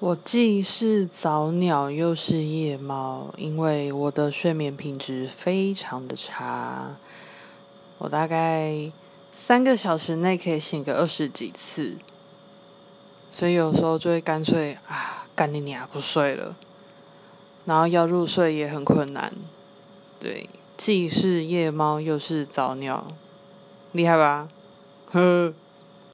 我既是早鸟又是夜猫，因为我的睡眠品质非常的差。我大概三个小时内可以醒个二十几次，所以有时候就会干脆啊，干你娘不睡了，然后要入睡也很困难。对，既是夜猫又是早鸟，厉害吧？呵。